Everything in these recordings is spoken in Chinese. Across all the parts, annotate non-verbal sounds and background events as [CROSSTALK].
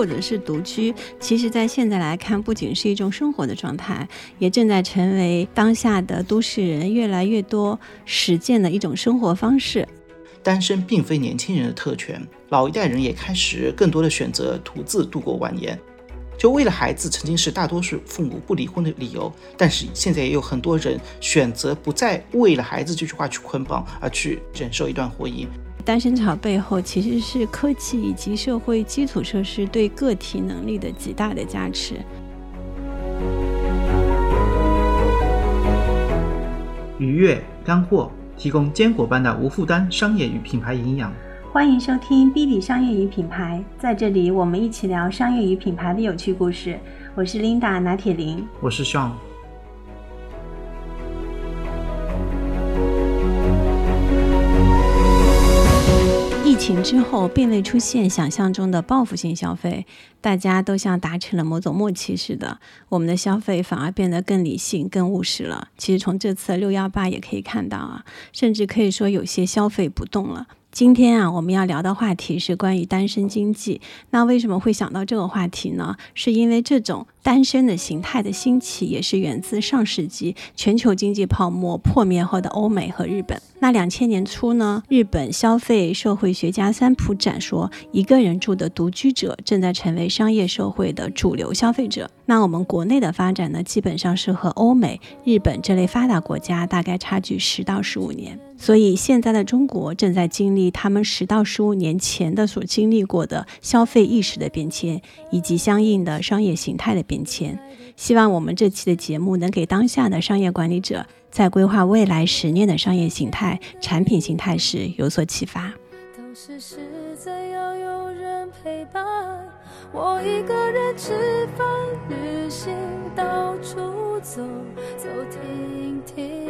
或者是独居，其实在现在来看，不仅是一种生活的状态，也正在成为当下的都市人越来越多实践的一种生活方式。单身并非年轻人的特权，老一代人也开始更多的选择独自度过晚年。就为了孩子，曾经是大多数父母不离婚的理由，但是现在也有很多人选择不再为了孩子这句话去捆绑，而去忍受一段婚姻。单身潮背后其实是科技以及社会基础设施对个体能力的极大的加持。愉悦干货，提供坚果般的无负担商业与品牌营养。欢迎收听 B 哩商业与品牌，在这里我们一起聊商业与品牌的有趣故事。我是 Linda 拿铁林，我是 Sean。情之后，并未出现想象中的报复性消费，大家都像达成了某种默契似的，我们的消费反而变得更理性、更务实了。其实从这次六幺八也可以看到啊，甚至可以说有些消费不动了。今天啊，我们要聊的话题是关于单身经济。那为什么会想到这个话题呢？是因为这种单身的形态的兴起，也是源自上世纪全球经济泡沫破灭后的欧美和日本。那两千年初呢，日本消费社会学家三浦展说，一个人住的独居者正在成为商业社会的主流消费者。那我们国内的发展呢，基本上是和欧美、日本这类发达国家大概差距十到十五年。所以现在的中国正在经历他们十到十五年前的所经历过的消费意识的变迁，以及相应的商业形态的变迁。希望我们这期的节目能给当下的商业管理者在规划未来十年的商业形态、产品形态时有所启发。都是实在要有人陪伴，我一个人吃饭、旅行、到处走走停停。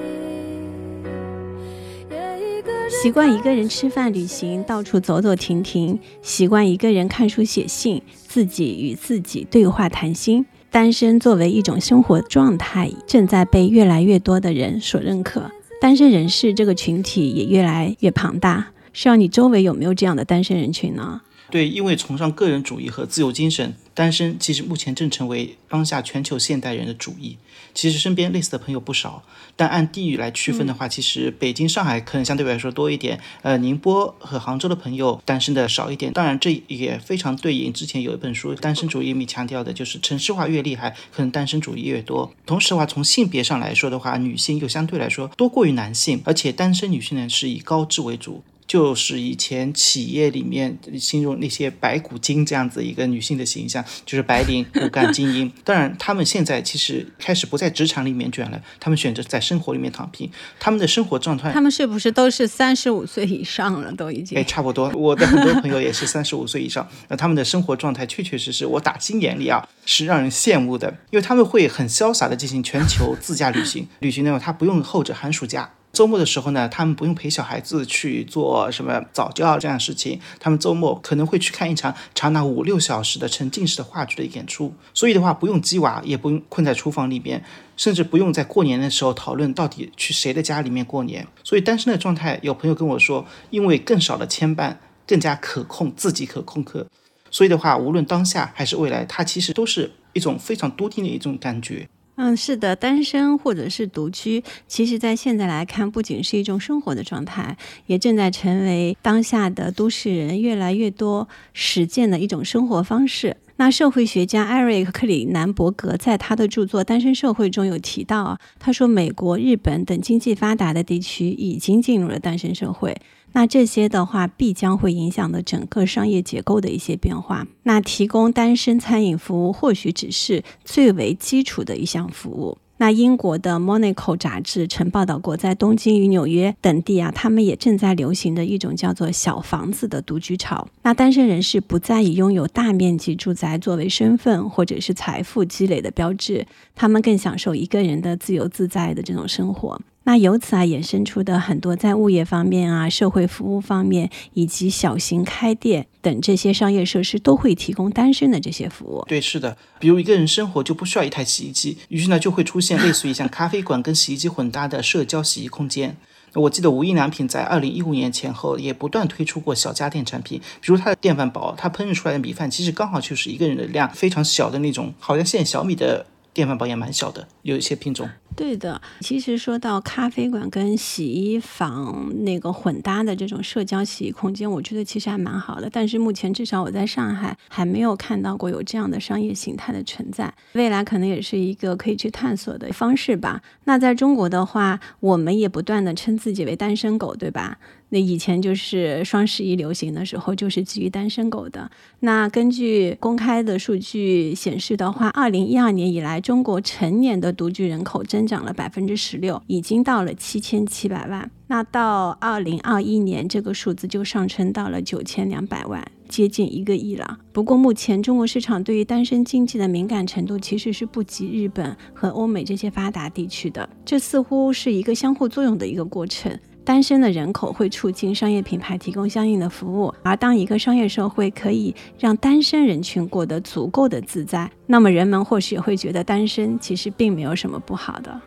习惯一个人吃饭、旅行、到处走走停停；习惯一个人看书、写信，自己与自己对话、谈心。单身作为一种生活状态，正在被越来越多的人所认可。单身人士这个群体也越来越庞大。是要你周围有没有这样的单身人群呢？对，因为崇尚个人主义和自由精神，单身其实目前正成为当下全球现代人的主义。其实身边类似的朋友不少，但按地域来区分的话，其实北京、上海可能相对来说多一点，呃，宁波和杭州的朋友单身的少一点。当然，这也非常对应之前有一本书《单身主义》里强调的，就是城市化越厉害，可能单身主义越多。同时的话，从性别上来说的话，女性又相对来说多过于男性，而且单身女性呢是以高知为主。就是以前企业里面形容那些白骨精这样子一个女性的形象，就是白领、骨干、精英。[LAUGHS] 当然，他们现在其实开始不在职场里面卷了，他们选择在生活里面躺平。他们的生活状态，他们是不是都是三十五岁以上了？都已经？哎，差不多。我的很多朋友也是三十五岁以上，那他们的生活状态确确实实，我打心眼里啊是让人羡慕的，因为他们会很潇洒的进行全球自驾旅行，旅行那种他不用候着寒暑假。周末的时候呢，他们不用陪小孩子去做什么早教这样的事情，他们周末可能会去看一场长达五六小时的沉浸式的话剧的演出。所以的话，不用鸡娃，也不用困在厨房里边，甚至不用在过年的时候讨论到底去谁的家里面过年。所以单身的状态，有朋友跟我说，因为更少的牵绊，更加可控，自己可控可。所以的话，无论当下还是未来，它其实都是一种非常笃定的一种感觉。嗯，是的，单身或者是独居，其实在现在来看，不仅是一种生活的状态，也正在成为当下的都市人越来越多实践的一种生活方式。那社会学家艾瑞克·克里南伯格在他的著作《单身社会》中有提到，他说，美国、日本等经济发达的地区已经进入了单身社会。那这些的话，必将会影响的整个商业结构的一些变化。那提供单身餐饮服务，或许只是最为基础的一项服务。那英国的《Monaco》杂志曾报道过，在东京与纽约等地啊，他们也正在流行的一种叫做“小房子”的独居潮。那单身人士不再以拥有大面积住宅作为身份或者是财富积累的标志，他们更享受一个人的自由自在的这种生活。那由此啊衍生出的很多在物业方面啊、社会服务方面以及小型开店等这些商业设施，都会提供单身的这些服务。对，是的，比如一个人生活就不需要一台洗衣机，于是呢就会出现类似于像咖啡馆跟洗衣机混搭的社交洗衣空间。我记得无印良品在二零一五年前后也不断推出过小家电产品，比如它的电饭煲，它烹饪出来的米饭其实刚好就是一个人的量，非常小的那种，好像现在小米的电饭煲也蛮小的，有一些品种。对的，其实说到咖啡馆跟洗衣房那个混搭的这种社交洗衣空间，我觉得其实还蛮好的。但是目前至少我在上海还没有看到过有这样的商业形态的存在，未来可能也是一个可以去探索的方式吧。那在中国的话，我们也不断的称自己为单身狗，对吧？那以前就是双十一流行的时候，就是基于单身狗的。那根据公开的数据显示的话，二零一二年以来，中国成年的独居人口增增长了百分之十六，已经到了七千七百万。那到二零二一年，这个数字就上升到了九千两百万，接近一个亿了。不过，目前中国市场对于单身经济的敏感程度其实是不及日本和欧美这些发达地区的，这似乎是一个相互作用的一个过程。单身的人口会促进商业品牌提供相应的服务，而当一个商业社会可以让单身人群过得足够的自在，那么人们或许会觉得单身其实并没有什么不好的。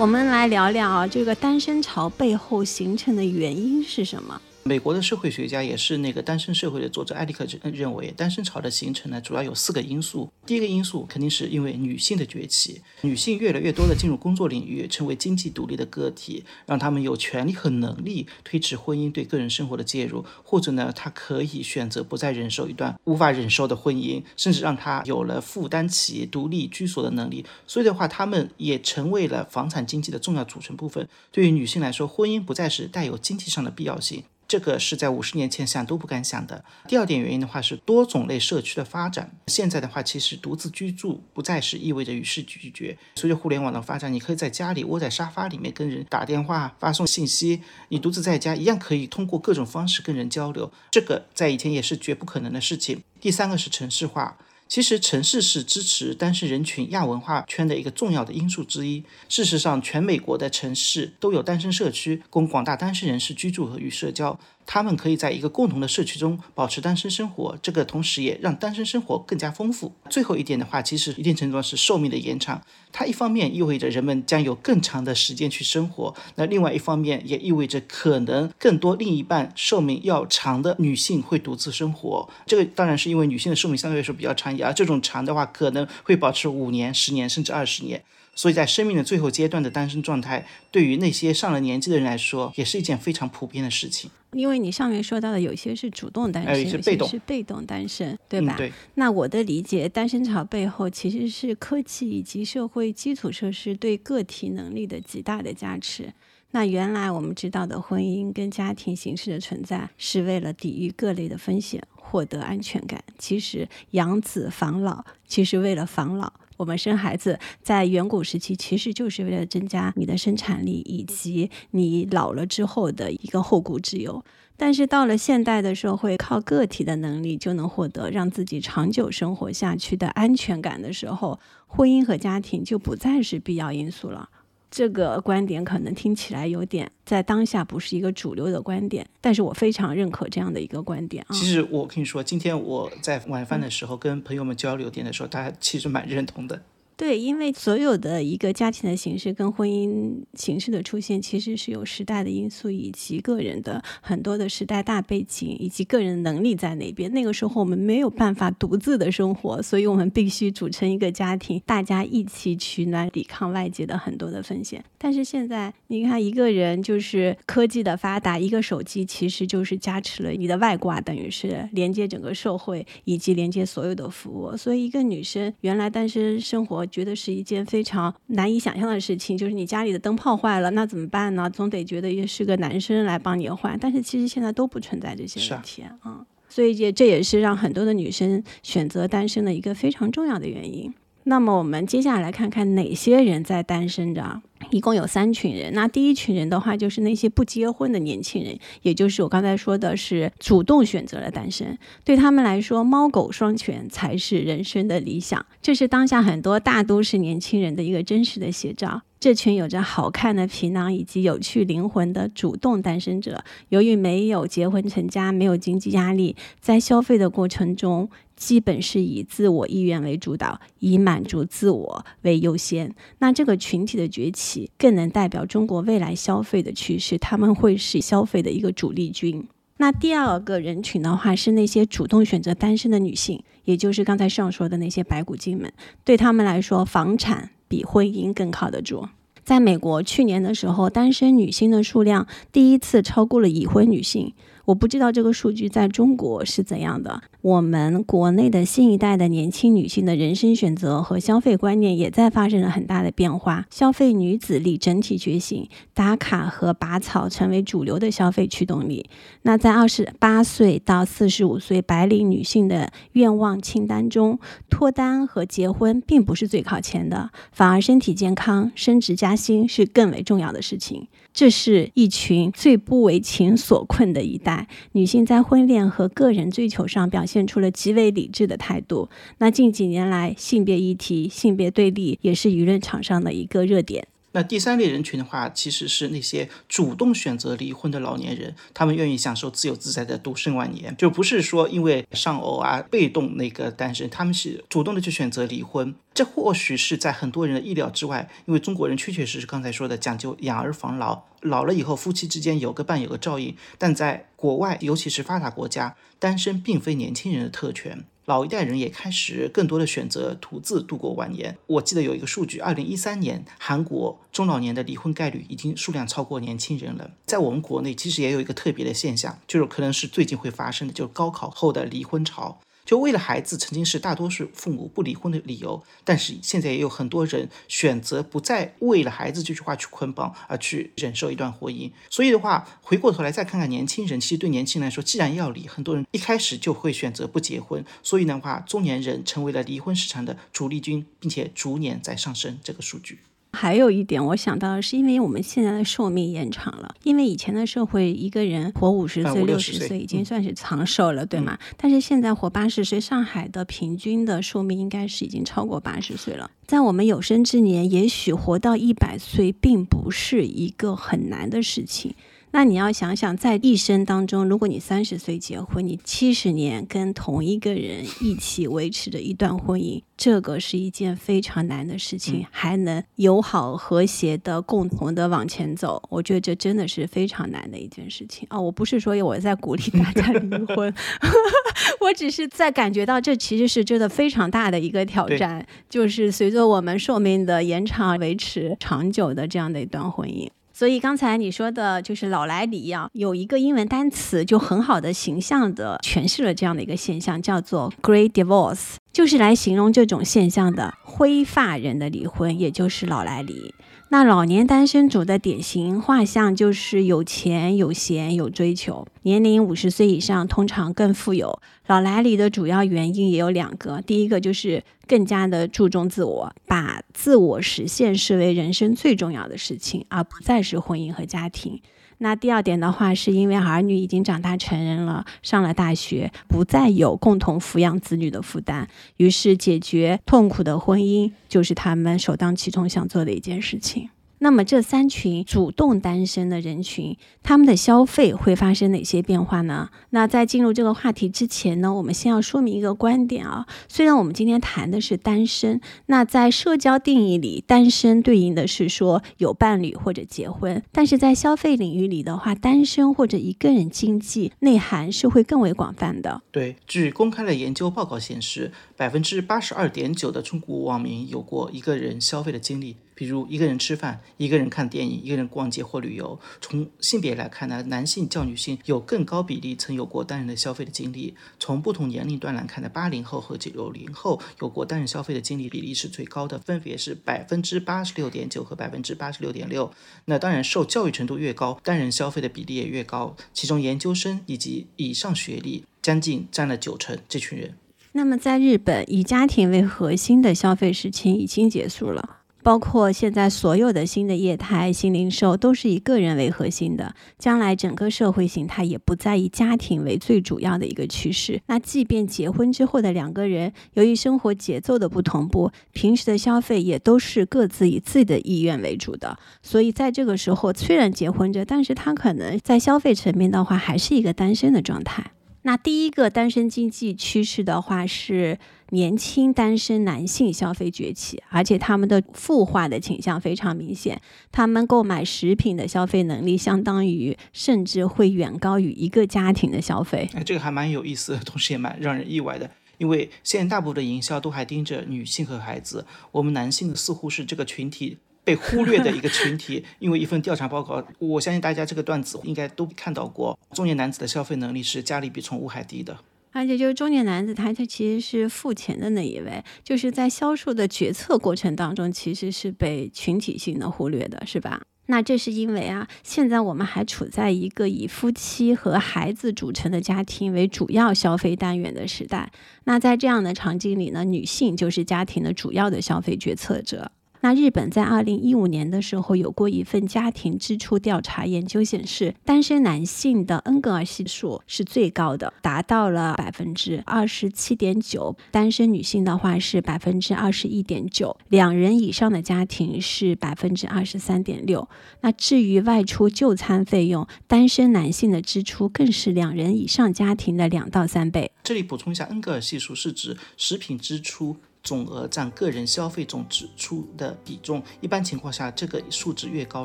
我们来聊聊这个单身潮背后形成的原因是什么？美国的社会学家也是那个单身社会的作者艾利克认认为，单身潮的形成呢，主要有四个因素。第一个因素肯定是因为女性的崛起，女性越来越多的进入工作领域，成为经济独立的个体，让他们有权利和能力推迟婚姻对个人生活的介入，或者呢，她可以选择不再忍受一段无法忍受的婚姻，甚至让她有了负担起独立居所的能力。所以的话，他们也成为了房产经济的重要组成部分。对于女性来说，婚姻不再是带有经济上的必要性。这个是在五十年前想都不敢想的。第二点原因的话是多种类社区的发展。现在的话，其实独自居住不再是意味着与世俱绝。随着互联网的发展，你可以在家里窝在沙发里面跟人打电话、发送信息。你独自在家一样可以通过各种方式跟人交流。这个在以前也是绝不可能的事情。第三个是城市化。其实城市是支持单身人群亚文化圈的一个重要的因素之一。事实上，全美国的城市都有单身社区，供广大单身人士居住和与社交。他们可以在一个共同的社区中保持单身生活，这个同时也让单身生活更加丰富。最后一点的话，其实一定程度上是寿命的延长。它一方面意味着人们将有更长的时间去生活，那另外一方面也意味着可能更多另一半寿命要长的女性会独自生活。这个当然是因为女性的寿命相对来说比较长，而这种长的话可能会保持五年、十年甚至二十年。所以在生命的最后阶段的单身状态，对于那些上了年纪的人来说，也是一件非常普遍的事情。因为你上面说到的，有些是主动单身，有些是被动单身，对吧？对。那我的理解，单身潮背后其实是科技以及社会基础设施对个体能力的极大的加持。那原来我们知道的婚姻跟家庭形式的存在，是为了抵御各类的风险，获得安全感。其实养子防老，其实为了防老。我们生孩子在远古时期其实就是为了增加你的生产力以及你老了之后的一个后顾之忧。但是到了现代的社会，靠个体的能力就能获得让自己长久生活下去的安全感的时候，婚姻和家庭就不再是必要因素了。这个观点可能听起来有点在当下不是一个主流的观点，但是我非常认可这样的一个观点啊。其实我跟你说，今天我在晚饭的时候跟朋友们交流点的时候，大家其实蛮认同的。对，因为所有的一个家庭的形式跟婚姻形式的出现，其实是有时代的因素以及个人的很多的时代大背景以及个人能力在那边。那个时候我们没有办法独自的生活，所以我们必须组成一个家庭，大家一起取暖，抵抗外界的很多的风险。但是现在你看，一个人就是科技的发达，一个手机其实就是加持了你的外挂，等于是连接整个社会以及连接所有的服务。所以一个女生原来单身生活。觉得是一件非常难以想象的事情，就是你家里的灯泡坏了，那怎么办呢？总得觉得也是个男生来帮你换，但是其实现在都不存在这些问题啊，所以这这也是让很多的女生选择单身的一个非常重要的原因。那么我们接下来看看哪些人在单身着。一共有三群人，那第一群人的话就是那些不结婚的年轻人，也就是我刚才说的是主动选择了单身。对他们来说，猫狗双全才是人生的理想，这是当下很多大都市年轻人的一个真实的写照。这群有着好看的皮囊以及有趣灵魂的主动单身者，由于没有结婚成家，没有经济压力，在消费的过程中，基本是以自我意愿为主导，以满足自我为优先。那这个群体的崛起，更能代表中国未来消费的趋势，他们会是消费的一个主力军。那第二个人群的话，是那些主动选择单身的女性，也就是刚才上说的那些白骨精们，对他们来说，房产。比婚姻更靠得住。在美国，去年的时候，单身女性的数量第一次超过了已婚女性。我不知道这个数据在中国是怎样的。我们国内的新一代的年轻女性的人生选择和消费观念也在发生了很大的变化，消费女子力整体觉醒，打卡和拔草成为主流的消费驱动力。那在二十八岁到四十五岁白领女性的愿望清单中，脱单和结婚并不是最靠前的，反而身体健康、升职加薪是更为重要的事情。这是一群最不为情所困的一代女性，在婚恋和个人追求上表现出了极为理智的态度。那近几年来，性别议题、性别对立也是舆论场上的一个热点。那第三类人群的话，其实是那些主动选择离婚的老年人，他们愿意享受自由自在的独身晚年，就不是说因为丧偶啊被动那个单身，他们是主动的去选择离婚。这或许是在很多人的意料之外，因为中国人确确实实刚才说的讲究养儿防老，老了以后夫妻之间有个伴有个照应。但在国外，尤其是发达国家，单身并非年轻人的特权。老一代人也开始更多的选择独自度过晚年。我记得有一个数据，二零一三年韩国中老年的离婚概率已经数量超过年轻人了。在我们国内，其实也有一个特别的现象，就是可能是最近会发生的，就是高考后的离婚潮。就为了孩子，曾经是大多数父母不离婚的理由，但是现在也有很多人选择不再为了孩子这句话去捆绑，而去忍受一段婚姻。所以的话，回过头来再看看年轻人，其实对年轻人来说，既然要离，很多人一开始就会选择不结婚。所以的话，中年人成为了离婚市场的主力军，并且逐年在上升。这个数据。还有一点，我想到的是，因为我们现在的寿命延长了，因为以前的社会一个人活五十岁、六十岁已经算是长寿了，对吗？但是现在活八十岁，上海的平均的寿命应该是已经超过八十岁了。在我们有生之年，也许活到一百岁，并不是一个很难的事情。那你要想想，在一生当中，如果你三十岁结婚，你七十年跟同一个人一起维持着一段婚姻，这个是一件非常难的事情，还能友好和谐的共同的往前走，我觉得这真的是非常难的一件事情啊！我不是说我在鼓励大家离婚，[LAUGHS] [LAUGHS] 我只是在感觉到这其实是真的非常大的一个挑战，就是随着我们寿命的延长，维持长久的这样的一段婚姻。所以刚才你说的就是老来离啊，有一个英文单词就很好的形象的诠释了这样的一个现象，叫做 gray Divorce，就是来形容这种现象的灰发人的离婚，也就是老来离。那老年单身族的典型画像就是有钱、有闲、有追求，年龄五十岁以上，通常更富有。老来里的主要原因也有两个，第一个就是更加的注重自我，把自我实现视为人生最重要的事情，而不再是婚姻和家庭。那第二点的话，是因为儿女已经长大成人了，上了大学，不再有共同抚养子女的负担，于是解决痛苦的婚姻就是他们首当其冲想做的一件事情。那么这三群主动单身的人群，他们的消费会发生哪些变化呢？那在进入这个话题之前呢，我们先要说明一个观点啊。虽然我们今天谈的是单身，那在社交定义里，单身对应的是说有伴侣或者结婚，但是在消费领域里的话，单身或者一个人经济内涵是会更为广泛的。对，据公开的研究报告显示，百分之八十二点九的中国网民有过一个人消费的经历。比如一个人吃饭，一个人看电影，一个人逛街或旅游。从性别来看呢，男性较女性有更高比例曾有过单人的消费的经历。从不同年龄段来看呢，八零后和九零后有过单人消费的经历比例是最高的，分别是百分之八十六点九和百分之八十六点六。那当然，受教育程度越高，单人消费的比例也越高。其中研究生以及以上学历将近占了九成。这群人。那么在日本，以家庭为核心的消费事情已经结束了。包括现在所有的新的业态、新零售都是以个人为核心的，将来整个社会形态也不再以家庭为最主要的一个趋势。那即便结婚之后的两个人，由于生活节奏的不同步，平时的消费也都是各自以自己的意愿为主的。所以在这个时候，虽然结婚着，但是他可能在消费层面的话，还是一个单身的状态。那第一个单身经济趋势的话是年轻单身男性消费崛起，而且他们的富化的倾向非常明显，他们购买食品的消费能力相当于甚至会远高于一个家庭的消费。哎，这个还蛮有意思，同时也蛮让人意外的，因为现在大部分的营销都还盯着女性和孩子，我们男性似乎是这个群体。被忽略的一个群体，[LAUGHS] 因为一份调查报告，我相信大家这个段子应该都看到过。中年男子的消费能力是家里比宠物还低的，而且就是中年男子，他他其实是付钱的那一位，就是在销售的决策过程当中，其实是被群体性的忽略的，是吧？那这是因为啊，现在我们还处在一个以夫妻和孩子组成的家庭为主要消费单元的时代。那在这样的场景里呢，女性就是家庭的主要的消费决策者。那日本在二零一五年的时候有过一份家庭支出调查研究显示，单身男性的恩格尔系数是最高的，达到了百分之二十七点九；单身女性的话是百分之二十一点九，两人以上的家庭是百分之二十三点六。那至于外出就餐费用，单身男性的支出更是两人以上家庭的两到三倍。这里补充一下，恩格尔系数是指食品支出。总额占个人消费总支出的比重，一般情况下，这个数值越高，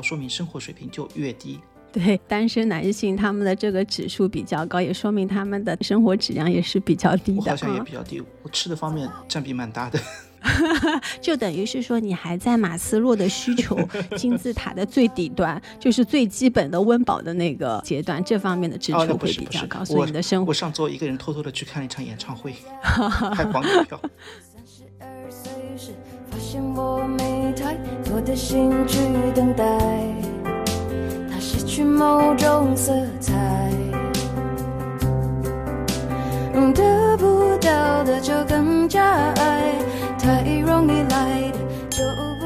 说明生活水平就越低。对，单身男性他们的这个指数比较高，也说明他们的生活质量也是比较低的。我好像也比较低，我吃的方面占比蛮大的。[LAUGHS] 就等于是说，你还在马斯洛的需求金字塔的最底端，就是最基本的温饱的那个阶段，这方面的支出会比较高。所以你的生活，我上周一个人偷偷的去看了一场演唱会，[LAUGHS] 开黄牛票。发现我没太多的心去等待，它失去某种色彩，得不到的就更加爱，太容易来的就不。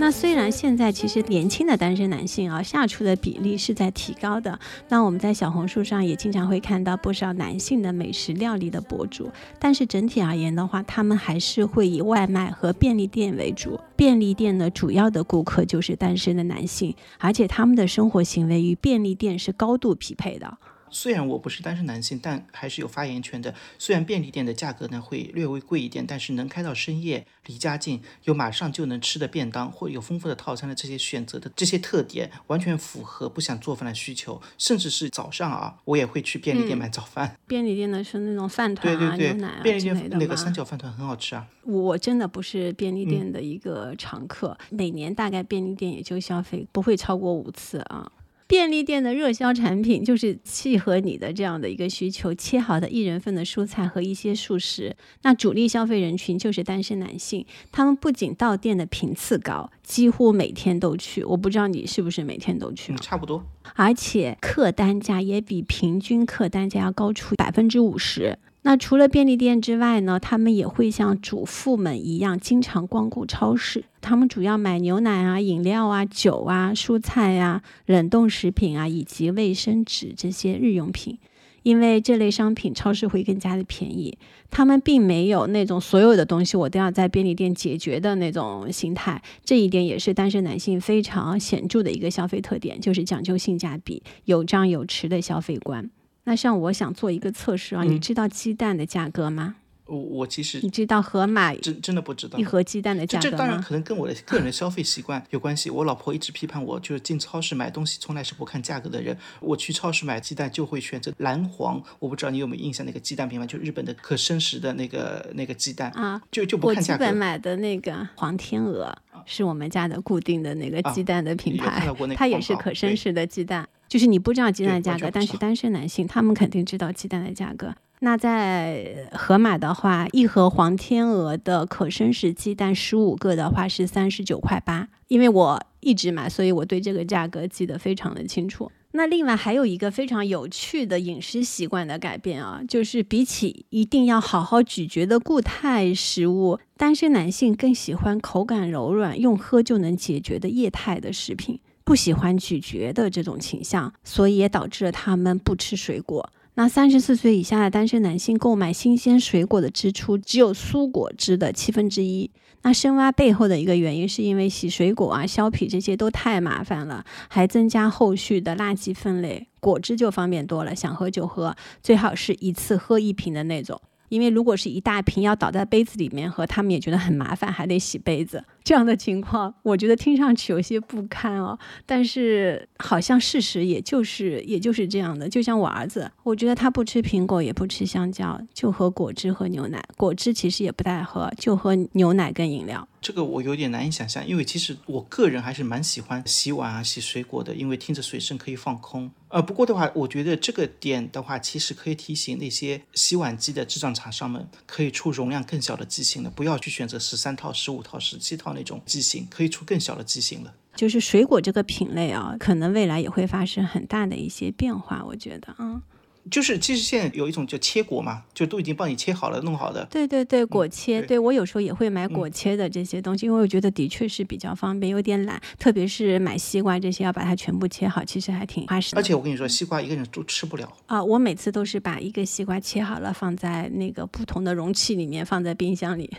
那虽然现在其实年轻的单身男性啊下厨的比例是在提高的，那我们在小红书上也经常会看到不少男性的美食料理的博主，但是整体而言的话，他们还是会以外卖和便利店为主。便利店的主要的顾客就是单身的男性，而且他们的生活行为与便利店是高度匹配的。虽然我不是单身男性，但还是有发言权的。虽然便利店的价格呢会略微贵一点，但是能开到深夜，离家近，有马上就能吃的便当，或有丰富的套餐的这些选择的这些特点，完全符合不想做饭的需求。甚至是早上啊，我也会去便利店买早饭。便利店的是那种饭团啊、牛奶啊便利店那个三角饭团很好吃啊。我真的不是便利店的一个常客，每年大概便利店也就消费不会超过五次啊。便利店的热销产品就是契合你的这样的一个需求，切好的一人份的蔬菜和一些素食。那主力消费人群就是单身男性，他们不仅到店的频次高，几乎每天都去。我不知道你是不是每天都去？差不多。而且客单价也比平均客单价要高出百分之五十。那除了便利店之外呢，他们也会像主妇们一样经常光顾超市。他们主要买牛奶啊、饮料啊、酒啊、蔬菜啊、冷冻食品啊，以及卫生纸这些日用品。因为这类商品超市会更加的便宜。他们并没有那种所有的东西我都要在便利店解决的那种心态。这一点也是单身男性非常显著的一个消费特点，就是讲究性价比、有张有弛的消费观。那像我想做一个测试啊，你知道鸡蛋的价格吗？我我其实你知道盒马真真的不知道一盒鸡蛋的价格吗？这当然可能跟我的个人的消费习惯有关系。我老婆一直批判我，就是进超市买东西从来是不看价格的人。我去超市买鸡蛋就会选择蓝黄，我不知道你有没有印象那个鸡蛋品牌，就日本的可生食的那个那个鸡蛋啊，就就不看价格。我基本买的那个黄天鹅是我们家的固定的那个鸡蛋的品牌，它也是可生食的鸡蛋。就是你不知道鸡蛋的价格，但是单身男性他们肯定知道鸡蛋的价格。那在盒马的话，一盒黄天鹅的可生食鸡蛋十五个的话是三十九块八。因为我一直买，所以我对这个价格记得非常的清楚。那另外还有一个非常有趣的饮食习惯的改变啊，就是比起一定要好好咀嚼的固态食物，单身男性更喜欢口感柔软、用喝就能解决的液态的食品，不喜欢咀嚼的这种倾向，所以也导致了他们不吃水果。那三十四岁以下的单身男性购买新鲜水果的支出只有蔬果汁的七分之一。那深挖背后的一个原因，是因为洗水果啊、削皮这些都太麻烦了，还增加后续的垃圾分类。果汁就方便多了，想喝就喝，最好是一次喝一瓶的那种。因为如果是一大瓶要倒在杯子里面喝，他们也觉得很麻烦，还得洗杯子。这样的情况，我觉得听上去有些不堪哦。但是好像事实也就是也就是这样的。就像我儿子，我觉得他不吃苹果，也不吃香蕉，就喝果汁和牛奶。果汁其实也不太喝，就喝牛奶跟饮料。这个我有点难以想象，因为其实我个人还是蛮喜欢洗碗啊、洗水果的，因为听着水声可以放空。呃，不过的话，我觉得这个点的话，其实可以提醒那些洗碗机的制造厂商们，可以出容量更小的机型了，不要去选择十三套、十五套、十七套那种机型，可以出更小的机型了。就是水果这个品类啊，可能未来也会发生很大的一些变化，我觉得啊。就是其实现在有一种叫切果嘛，就都已经帮你切好了、弄好的。对对对，果切，对我有时候也会买果切的这些东西，因为我觉得的确是比较方便，有点懒，特别是买西瓜这些要把它全部切好，其实还挺花时间。而且我跟你说，西瓜一个人都吃不了啊！我每次都是把一个西瓜切好了，放在那个不同的容器里面，放在冰箱里。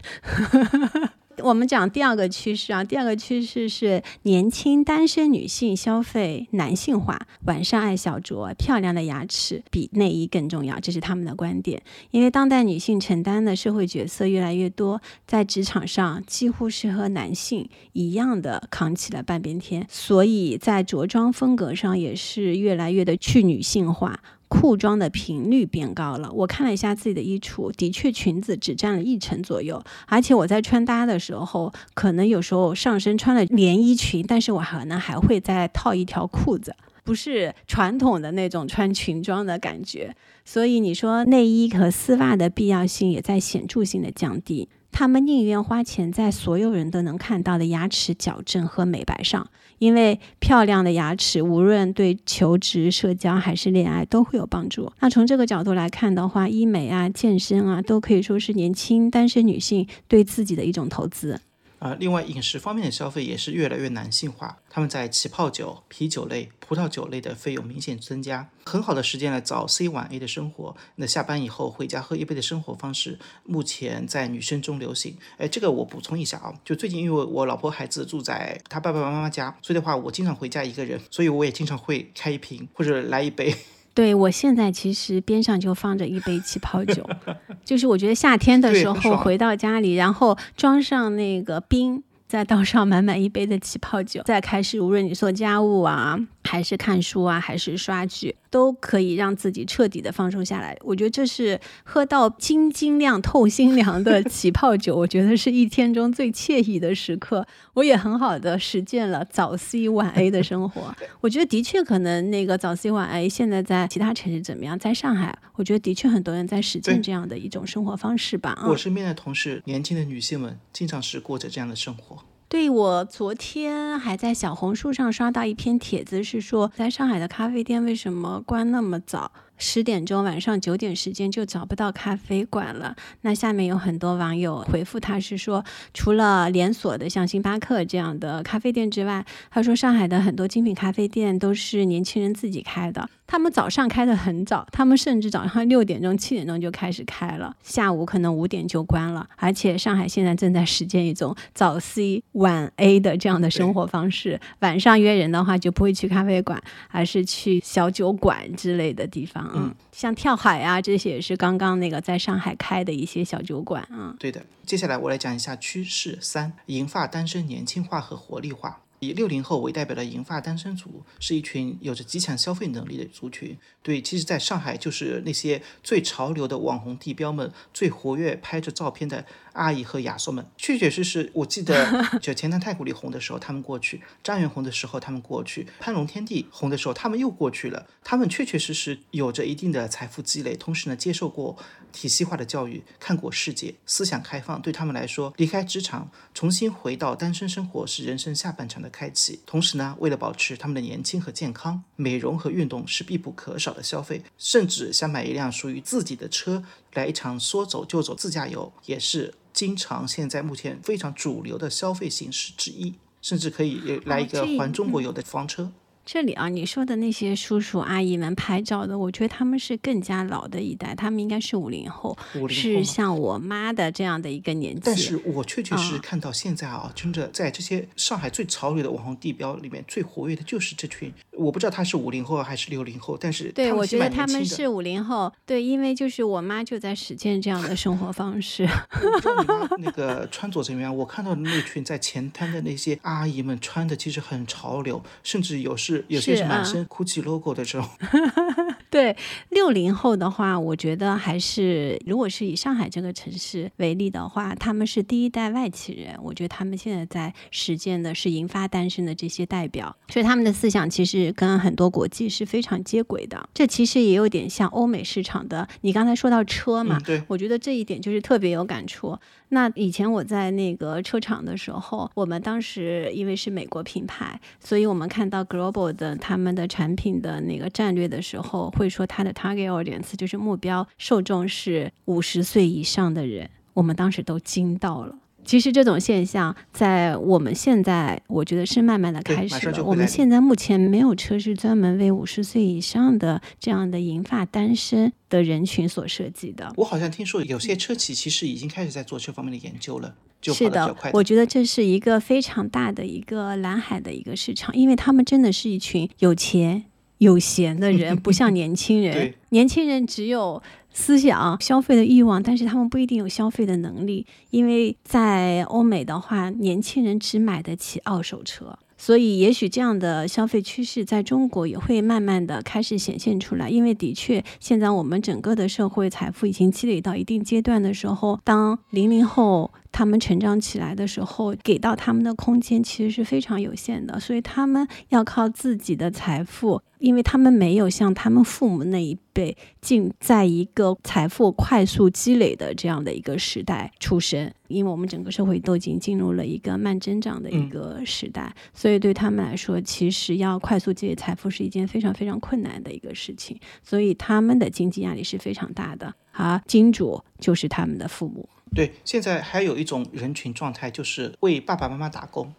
我们讲第二个趋势啊，第二个趋势是年轻单身女性消费男性化，晚上爱小酌，漂亮的牙齿比内衣更重要，这是他们的观点。因为当代女性承担的社会角色越来越多，在职场上几乎是和男性一样的扛起了半边天，所以在着装风格上也是越来越的去女性化。裤装的频率变高了。我看了一下自己的衣橱，的确裙子只占了一成左右。而且我在穿搭的时候，可能有时候上身穿了连衣裙，但是我可能还会再套一条裤子，不是传统的那种穿裙装的感觉。所以你说内衣和丝袜的必要性也在显著性的降低。他们宁愿花钱在所有人都能看到的牙齿矫正和美白上。因为漂亮的牙齿，无论对求职、社交还是恋爱都会有帮助。那从这个角度来看的话，医美啊、健身啊，都可以说是年轻单身女性对自己的一种投资。啊，另外饮食方面的消费也是越来越男性化。他们在起泡酒、啤酒类、葡萄酒类的费用明显增加，很好的时间来早 C 晚 A 的生活。那下班以后回家喝一杯的生活方式，目前在女生中流行。哎，这个我补充一下啊，就最近因为我老婆孩子住在他爸爸妈妈家，所以的话我经常回家一个人，所以我也经常会开一瓶或者来一杯。对我现在其实边上就放着一杯气泡酒，[LAUGHS] 就是我觉得夏天的时候回到家里，然后装上那个冰，再倒上 [LAUGHS] 满满一杯的气泡酒，再开始，无论你做家务啊。还是看书啊，还是刷剧，都可以让自己彻底的放松下来。我觉得这是喝到晶晶亮透心凉的 [LAUGHS] 起泡酒，我觉得是一天中最惬意的时刻。我也很好的实践了早 C 晚 A 的生活。[LAUGHS] 我觉得的确可能那个早 C 晚 A 现在在其他城市怎么样？在上海，我觉得的确很多人在实践这样的一种生活方式吧。我身边的同事，年轻的女性们，经常是过着这样的生活。对我昨天还在小红书上刷到一篇帖子，是说在上海的咖啡店为什么关那么早？十点钟，晚上九点时间就找不到咖啡馆了。那下面有很多网友回复他是说，除了连锁的像星巴克这样的咖啡店之外，他说上海的很多精品咖啡店都是年轻人自己开的。他们早上开的很早，他们甚至早上六点钟、七点钟就开始开了，下午可能五点就关了。而且上海现在正在实践一种早 C 晚 A 的这样的生活方式，晚上约人的话就不会去咖啡馆，而是去小酒馆之类的地方。嗯，像跳海啊，这些也是刚刚那个在上海开的一些小酒馆啊。对的，接下来我来讲一下趋势三：银发单身年轻化和活力化。以六零后为代表的银发单身族是一群有着极强消费能力的族群。对，其实在上海就是那些最潮流的网红地标们，最活跃拍着照片的阿姨和亚索们，确确实实，我记得 [LAUGHS] 就前滩太古里红的时候他们过去，张元红的时候他们过去，潘龙天地红的时候他们又过去了。他们确确实实有着一定的财富积累，同时呢接受过体系化的教育，看过世界，思想开放，对他们来说，离开职场，重新回到单身生活是人生下半场的开启。同时呢，为了保持他们的年轻和健康，美容和运动是必不可少的消费。甚至想买一辆属于自己的车，来一场说走就走自驾游，也是经常现在目前非常主流的消费形式之一。甚至可以来一个环中国游的房车。这里啊，你说的那些叔叔阿姨们拍照的，我觉得他们是更加老的一代，他们应该是五零后，是像我妈的这样的一个年纪。但是我确确实实看到现在啊，真的在这些上海最潮流的网红地标里面，最活跃的就是这群。我不知道他是五零后还是六零后，但是对我觉得他们是五零后。对，因为就是我妈就在实践这样的生活方式。[LAUGHS] [LAUGHS] 那个穿着怎么样？我看到那群在前滩的那些阿姨们穿的其实很潮流，甚至有是。有些是满身 GUCCI logo 的这种。[LAUGHS] 对六零后的话，我觉得还是如果是以上海这个城市为例的话，他们是第一代外企人。我觉得他们现在在实践的是银发单身的这些代表，所以他们的思想其实跟很多国际是非常接轨的。这其实也有点像欧美市场的。你刚才说到车嘛，对，我觉得这一点就是特别有感触。那以前我在那个车厂的时候，我们当时因为是美国品牌，所以我们看到 Global 我的他们的产品的那个战略的时候，会说他的 Target Audience 就是目标受众是五十岁以上的人，我们当时都惊到了。其实这种现象在我们现在，我觉得是慢慢的开始了。我们现在目前没有车是专门为五十岁以上的这样的银发单身的人群所设计的。我好像听说有些车企其实已经开始在做这方面的研究了。是的，我觉得这是一个非常大的一个蓝海的一个市场，因为他们真的是一群有钱有闲的人，不像年轻人。[LAUGHS] 年轻人只有。思想消费的欲望，但是他们不一定有消费的能力，因为在欧美的话，年轻人只买得起二手车，所以也许这样的消费趋势在中国也会慢慢的开始显现出来。因为的确，现在我们整个的社会财富已经积累到一定阶段的时候，当零零后。他们成长起来的时候，给到他们的空间其实是非常有限的，所以他们要靠自己的财富，因为他们没有像他们父母那一辈进在一个财富快速积累的这样的一个时代出生，因为我们整个社会都已经进入了一个慢增长的一个时代，所以对他们来说，其实要快速积累财富是一件非常非常困难的一个事情，所以他们的经济压力是非常大的。啊，金主就是他们的父母。对，现在还有一种人群状态，就是为爸爸妈妈打工。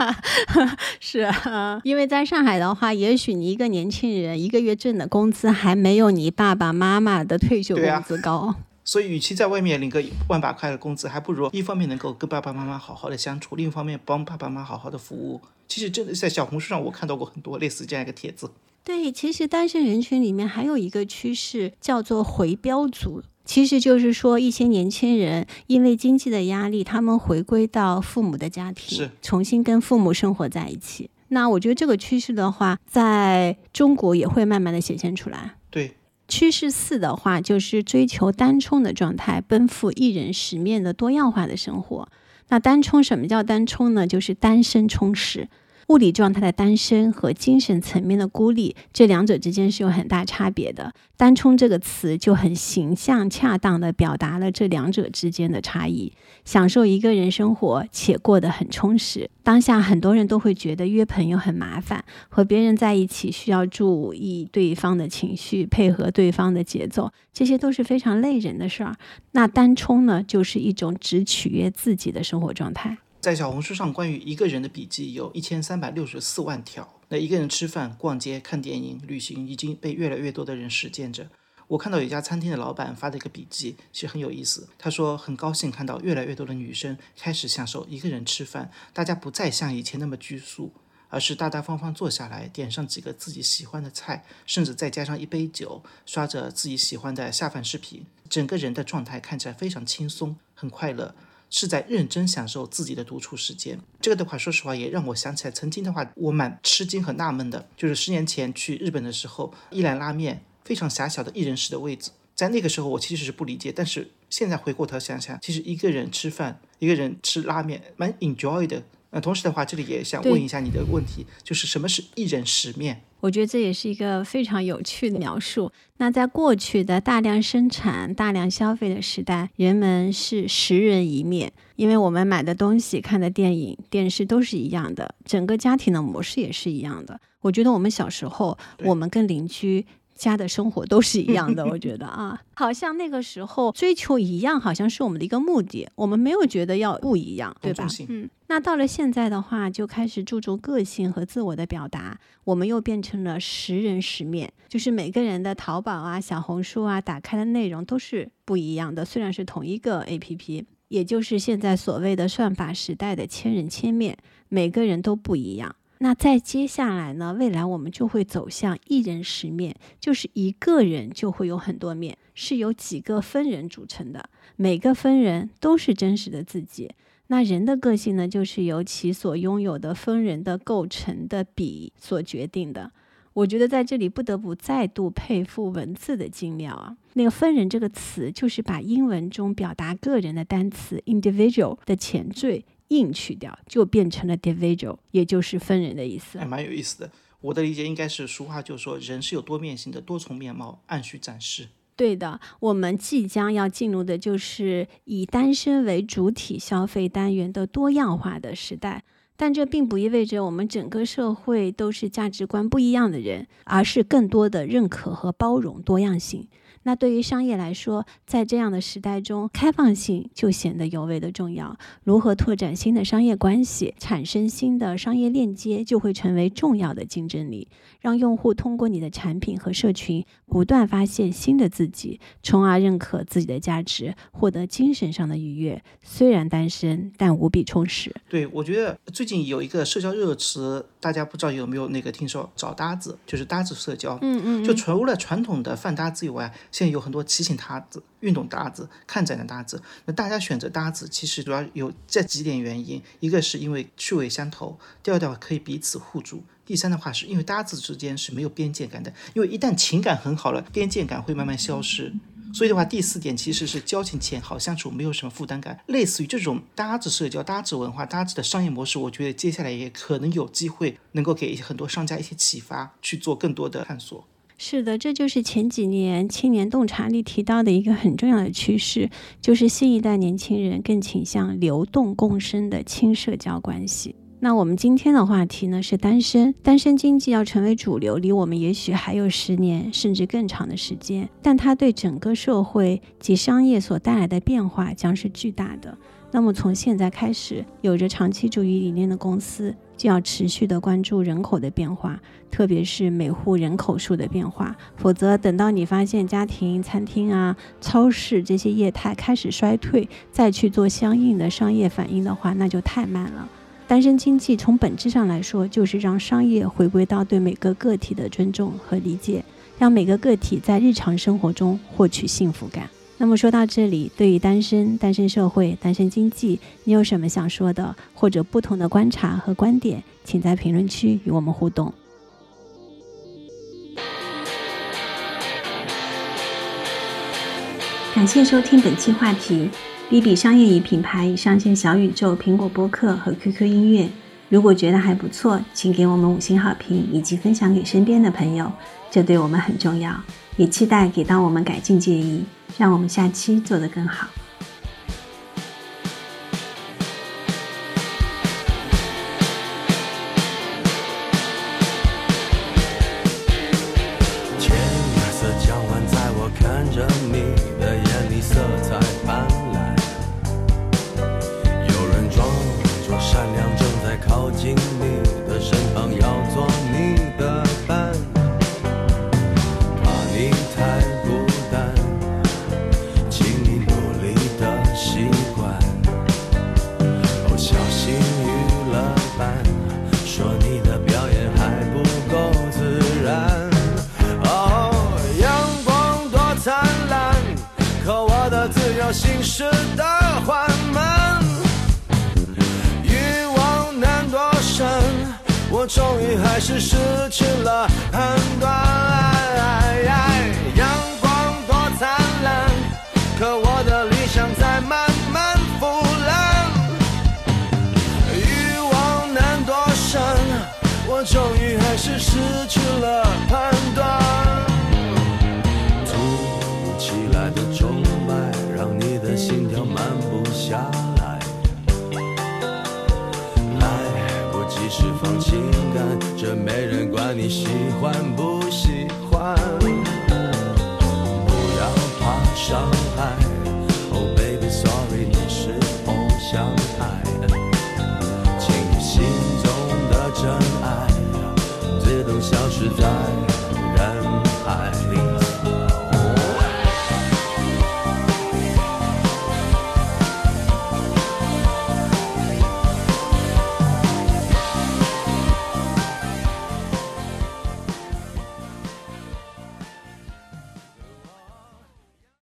[LAUGHS] 是啊，因为在上海的话，也许你一个年轻人一个月挣的工资还没有你爸爸妈妈的退休工资高。[LAUGHS] 所以，与其在外面领个万把块的工资，还不如一方面能够跟爸爸妈妈好好的相处，另一方面帮爸爸妈妈好好的服务。其实，真的在小红书上，我看到过很多类似这样一个帖子。对，其实单身人群里面还有一个趋势叫做回标族。其实就是说，一些年轻人因为经济的压力，他们回归到父母的家庭，重新跟父母生活在一起。那我觉得这个趋势的话，在中国也会慢慢的显现出来。对，趋势四的话，就是追求单冲的状态，奔赴一人十面的多样化的生活。那单冲什么叫单冲呢？就是单身充实。物理状态的单身和精神层面的孤立，这两者之间是有很大差别的。单冲这个词就很形象、恰当地表达了这两者之间的差异。享受一个人生活且过得很充实。当下很多人都会觉得约朋友很麻烦，和别人在一起需要注意对方的情绪，配合对方的节奏，这些都是非常累人的事儿。那单冲呢，就是一种只取悦自己的生活状态。在小红书上，关于一个人的笔记有一千三百六十四万条。那一个人吃饭、逛街、看电影、旅行，已经被越来越多的人实践着。我看到有一家餐厅的老板发的一个笔记，其实很有意思。他说很高兴看到越来越多的女生开始享受一个人吃饭，大家不再像以前那么拘束，而是大大方方坐下来，点上几个自己喜欢的菜，甚至再加上一杯酒，刷着自己喜欢的下饭视频，整个人的状态看起来非常轻松，很快乐。是在认真享受自己的独处时间。这个的话，说实话也让我想起来，曾经的话，我蛮吃惊和纳闷的，就是十年前去日本的时候，一兰拉面非常狭小的一人食的位置，在那个时候我其实是不理解，但是现在回过头想想，其实一个人吃饭，一个人吃拉面，蛮 enjoy 的。那同时的话，这里也想问一下你的问题，就是什么是一人食面？我觉得这也是一个非常有趣的描述。那在过去的大量生产、大量消费的时代，人们是十人一面，因为我们买的东西、看的电影、电视都是一样的，整个家庭的模式也是一样的。我觉得我们小时候，我们跟邻居。家的生活都是一样的，我觉得 [LAUGHS] 啊，好像那个时候追求一样，好像是我们的一个目的，我们没有觉得要不一样，对吧？嗯，那到了现在的话，就开始注重个性和自我的表达，我们又变成了十人十面，就是每个人的淘宝啊、小红书啊打开的内容都是不一样的，虽然是同一个 APP，也就是现在所谓的算法时代的千人千面，每个人都不一样。那再接下来呢？未来我们就会走向一人十面，就是一个人就会有很多面，是由几个分人组成的，每个分人都是真实的自己。那人的个性呢，就是由其所拥有的分人的构成的比所决定的。我觉得在这里不得不再度佩服文字的精妙啊！那个“分人”这个词，就是把英文中表达个人的单词 “individual” 的前缀。硬去掉，就变成了 dividual，也就是分人的意思。还蛮有意思的。我的理解应该是，俗话就说人是有多面性的，多重面貌，按需展示。对的，我们即将要进入的就是以单身为主体消费单元的多样化的时代。但这并不意味着我们整个社会都是价值观不一样的人，而是更多的认可和包容多样性。那对于商业来说，在这样的时代中，开放性就显得尤为的重要。如何拓展新的商业关系，产生新的商业链接，就会成为重要的竞争力。让用户通过你的产品和社群，不断发现新的自己，从而认可自己的价值，获得精神上的愉悦。虽然单身，但无比充实。对，我觉得最近有一个社交热词，大家不知道有没有那个听说，找搭子，就是搭子社交。嗯嗯。就除了传统的饭搭子以外，现在有很多骑行搭子、运动搭子、看展的搭子。那大家选择搭子，其实主要有这几点原因：一个是因为趣味相投，第二的话可以彼此互助。第三的话，是因为搭子之间是没有边界感的，因为一旦情感很好了，边界感会慢慢消失。所以的话，第四点其实是交情浅，好相处，没有什么负担感。类似于这种搭子社交、搭子文化、搭子的商业模式，我觉得接下来也可能有机会能够给很多商家一些启发，去做更多的探索。是的，这就是前几年青年洞察力提到的一个很重要的趋势，就是新一代年轻人更倾向流动共生的轻社交关系。那我们今天的话题呢是单身，单身经济要成为主流，离我们也许还有十年甚至更长的时间，但它对整个社会及商业所带来的变化将是巨大的。那么从现在开始，有着长期主义理念的公司就要持续的关注人口的变化，特别是每户人口数的变化，否则等到你发现家庭、餐厅啊、超市这些业态开始衰退，再去做相应的商业反应的话，那就太慢了。单身经济从本质上来说，就是让商业回归到对每个个体的尊重和理解，让每个个体在日常生活中获取幸福感。那么说到这里，对于单身、单身社会、单身经济，你有什么想说的，或者不同的观察和观点，请在评论区与我们互动。感谢收听本期话题。B B 商业与品牌已上线小宇宙、苹果播客和 QQ 音乐。如果觉得还不错，请给我们五星好评以及分享给身边的朋友，这对我们很重要。也期待给到我们改进建议，让我们下期做得更好。是失去了判断。喜欢不